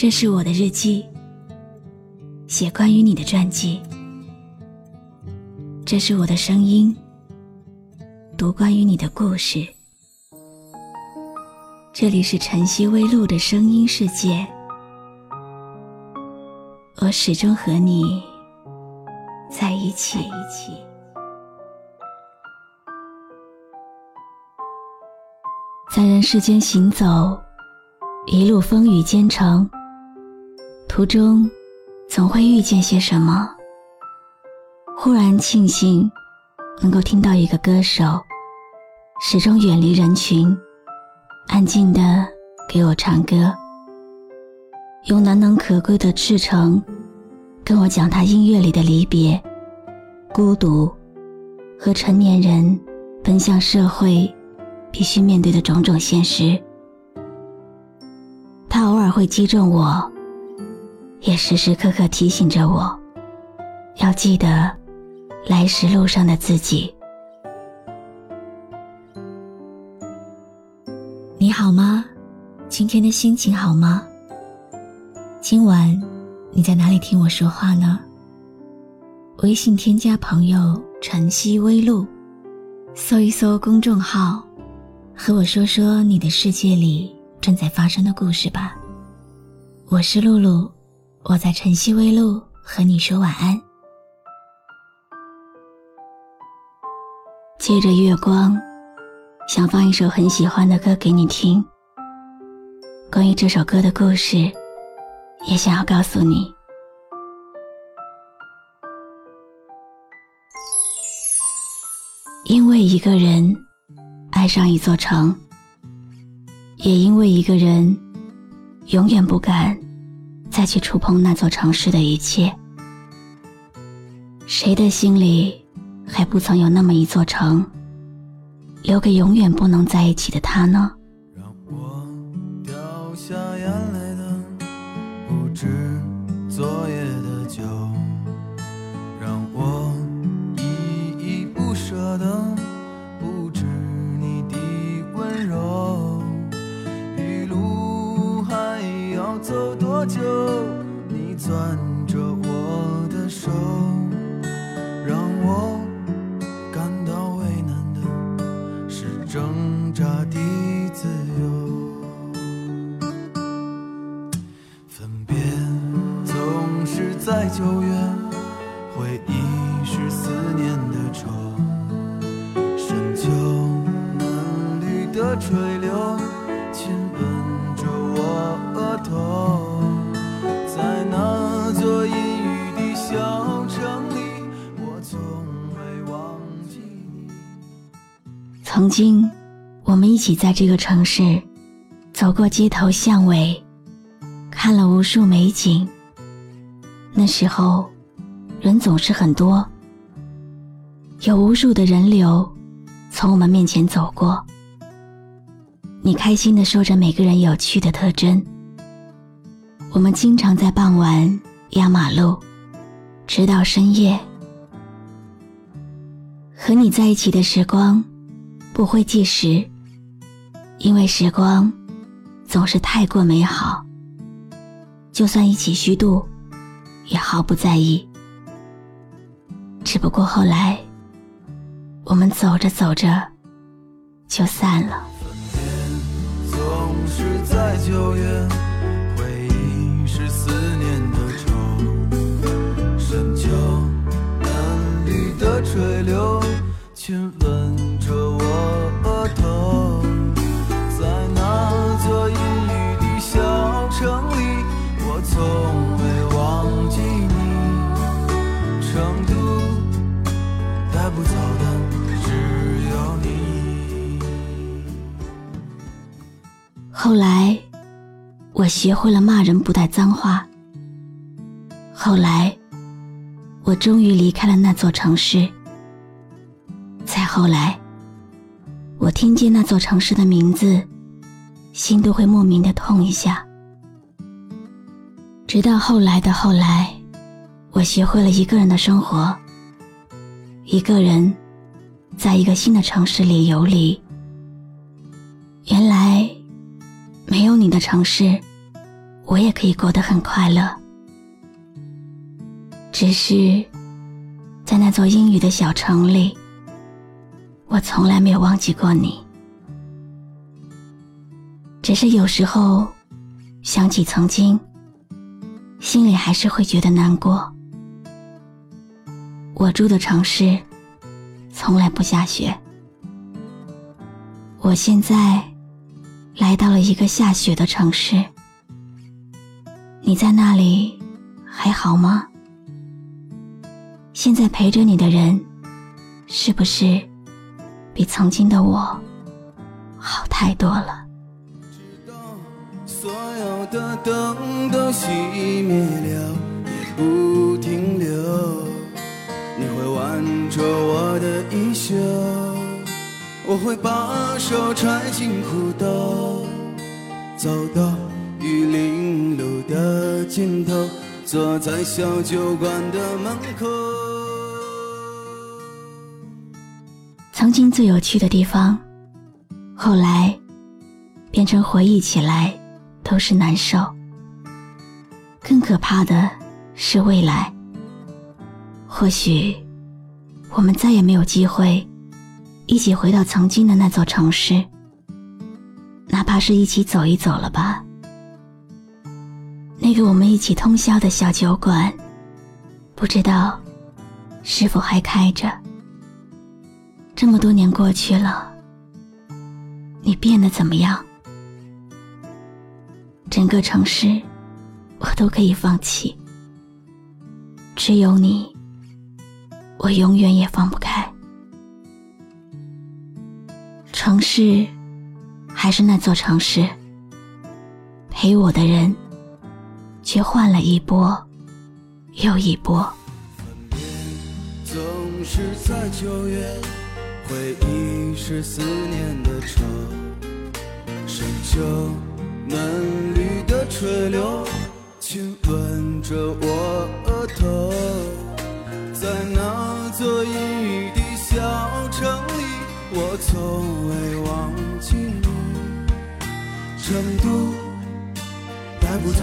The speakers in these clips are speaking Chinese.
这是我的日记，写关于你的传记。这是我的声音，读关于你的故事。这里是晨曦微露的声音世界，我始终和你在一起。在人世间行走，一路风雨兼程。途中，总会遇见些什么。忽然庆幸，能够听到一个歌手，始终远离人群，安静的给我唱歌，用难能可贵的赤诚，跟我讲他音乐里的离别、孤独，和成年人奔向社会必须面对的种种现实。他偶尔会击中我。也时时刻刻提醒着我，要记得来时路上的自己。你好吗？今天的心情好吗？今晚你在哪里听我说话呢？微信添加朋友“晨曦微露”，搜一搜公众号，和我说说你的世界里正在发生的故事吧。我是露露。我在晨曦微露和你说晚安。借着月光，想放一首很喜欢的歌给你听。关于这首歌的故事，也想要告诉你。因为一个人爱上一座城，也因为一个人永远不敢。再去触碰那座城市的一切，谁的心里还不曾有那么一座城，留给永远不能在一起的他呢？让我掉下眼泪的不止昨夜的酒，挣扎的自由。分别总是在九月，回忆是思念的愁，深秋嫩绿的垂柳，亲吻着我额头。在那座阴雨的小城里，我从未忘记你曾经，我们一起在这个城市走过街头巷尾，看了无数美景。那时候，人总是很多，有无数的人流从我们面前走过。你开心的说着每个人有趣的特征。我们经常在傍晚压马路，直到深夜。和你在一起的时光。不会计时，因为时光总是太过美好。就算一起虚度，也毫不在意。只不过后来，我们走着走着就散了。总是在九月，我学会了骂人不带脏话。后来，我终于离开了那座城市。再后来，我听见那座城市的名字，心都会莫名的痛一下。直到后来的后来，我学会了一个人的生活。一个人，在一个新的城市里游离。原来。没有你的城市，我也可以过得很快乐。只是，在那座阴雨的小城里，我从来没有忘记过你。只是有时候想起曾经，心里还是会觉得难过。我住的城市从来不下雪，我现在来到了一个下雪的城市。你在那里还好吗？现在陪着你的人，是不是比曾经的我好太多了？直到所有的灯都熄灭了，也不停留。你会挽着我的衣袖，我会把手揣进裤兜，走到尽头，坐在小酒馆的门口。曾经最有趣的地方，后来变成回忆起来都是难受。更可怕的是未来，或许我们再也没有机会一起回到曾经的那座城市，哪怕是一起走一走了吧。那个我们一起通宵的小酒馆，不知道是否还开着。这么多年过去了，你变得怎么样？整个城市，我都可以放弃，只有你，我永远也放不开。城市，还是那座城市，陪我的人，却换了一波又一波。分别总是在九月。回忆是思念的愁，深秋嫩绿的垂柳，亲吻着我额头。在那座阴雨的小城里，我从未忘记你。成都带不走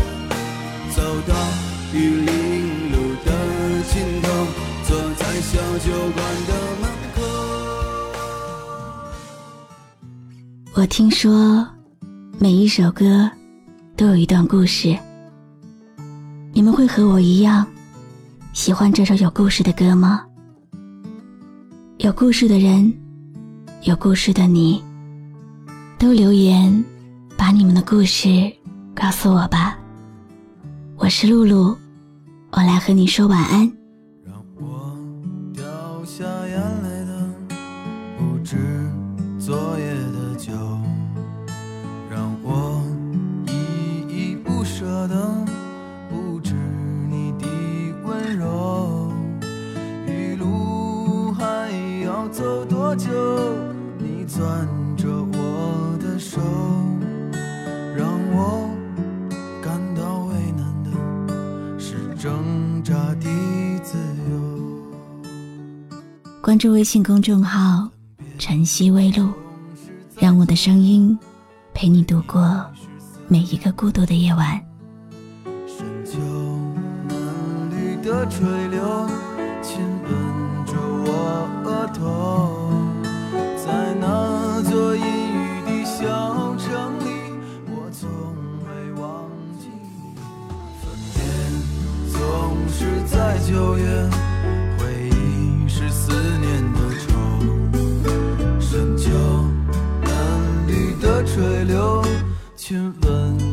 走到玉林路的尽头，坐在小酒馆的门口。我听说，每一首歌都有一段故事。你们会和我一样喜欢这首有故事的歌吗？有故事的人，有故事的你，都留言把你们的故事告诉我吧。我是露露，我来和你说晚安。让我掉下眼泪的，不止昨夜的。酒，让我关注微信公众号“晨曦微露”。让我的声音陪你度过每一个孤独的夜晚。深秋嫩绿的垂柳，亲吻着我额头，水流亲吻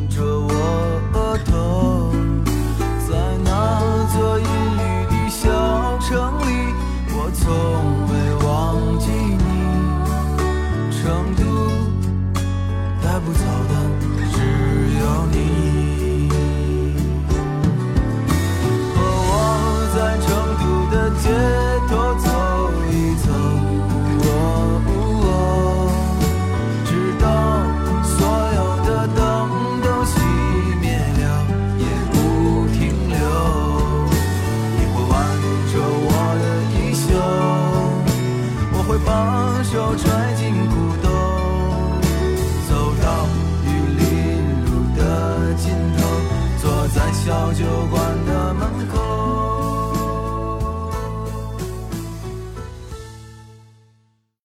手揣进。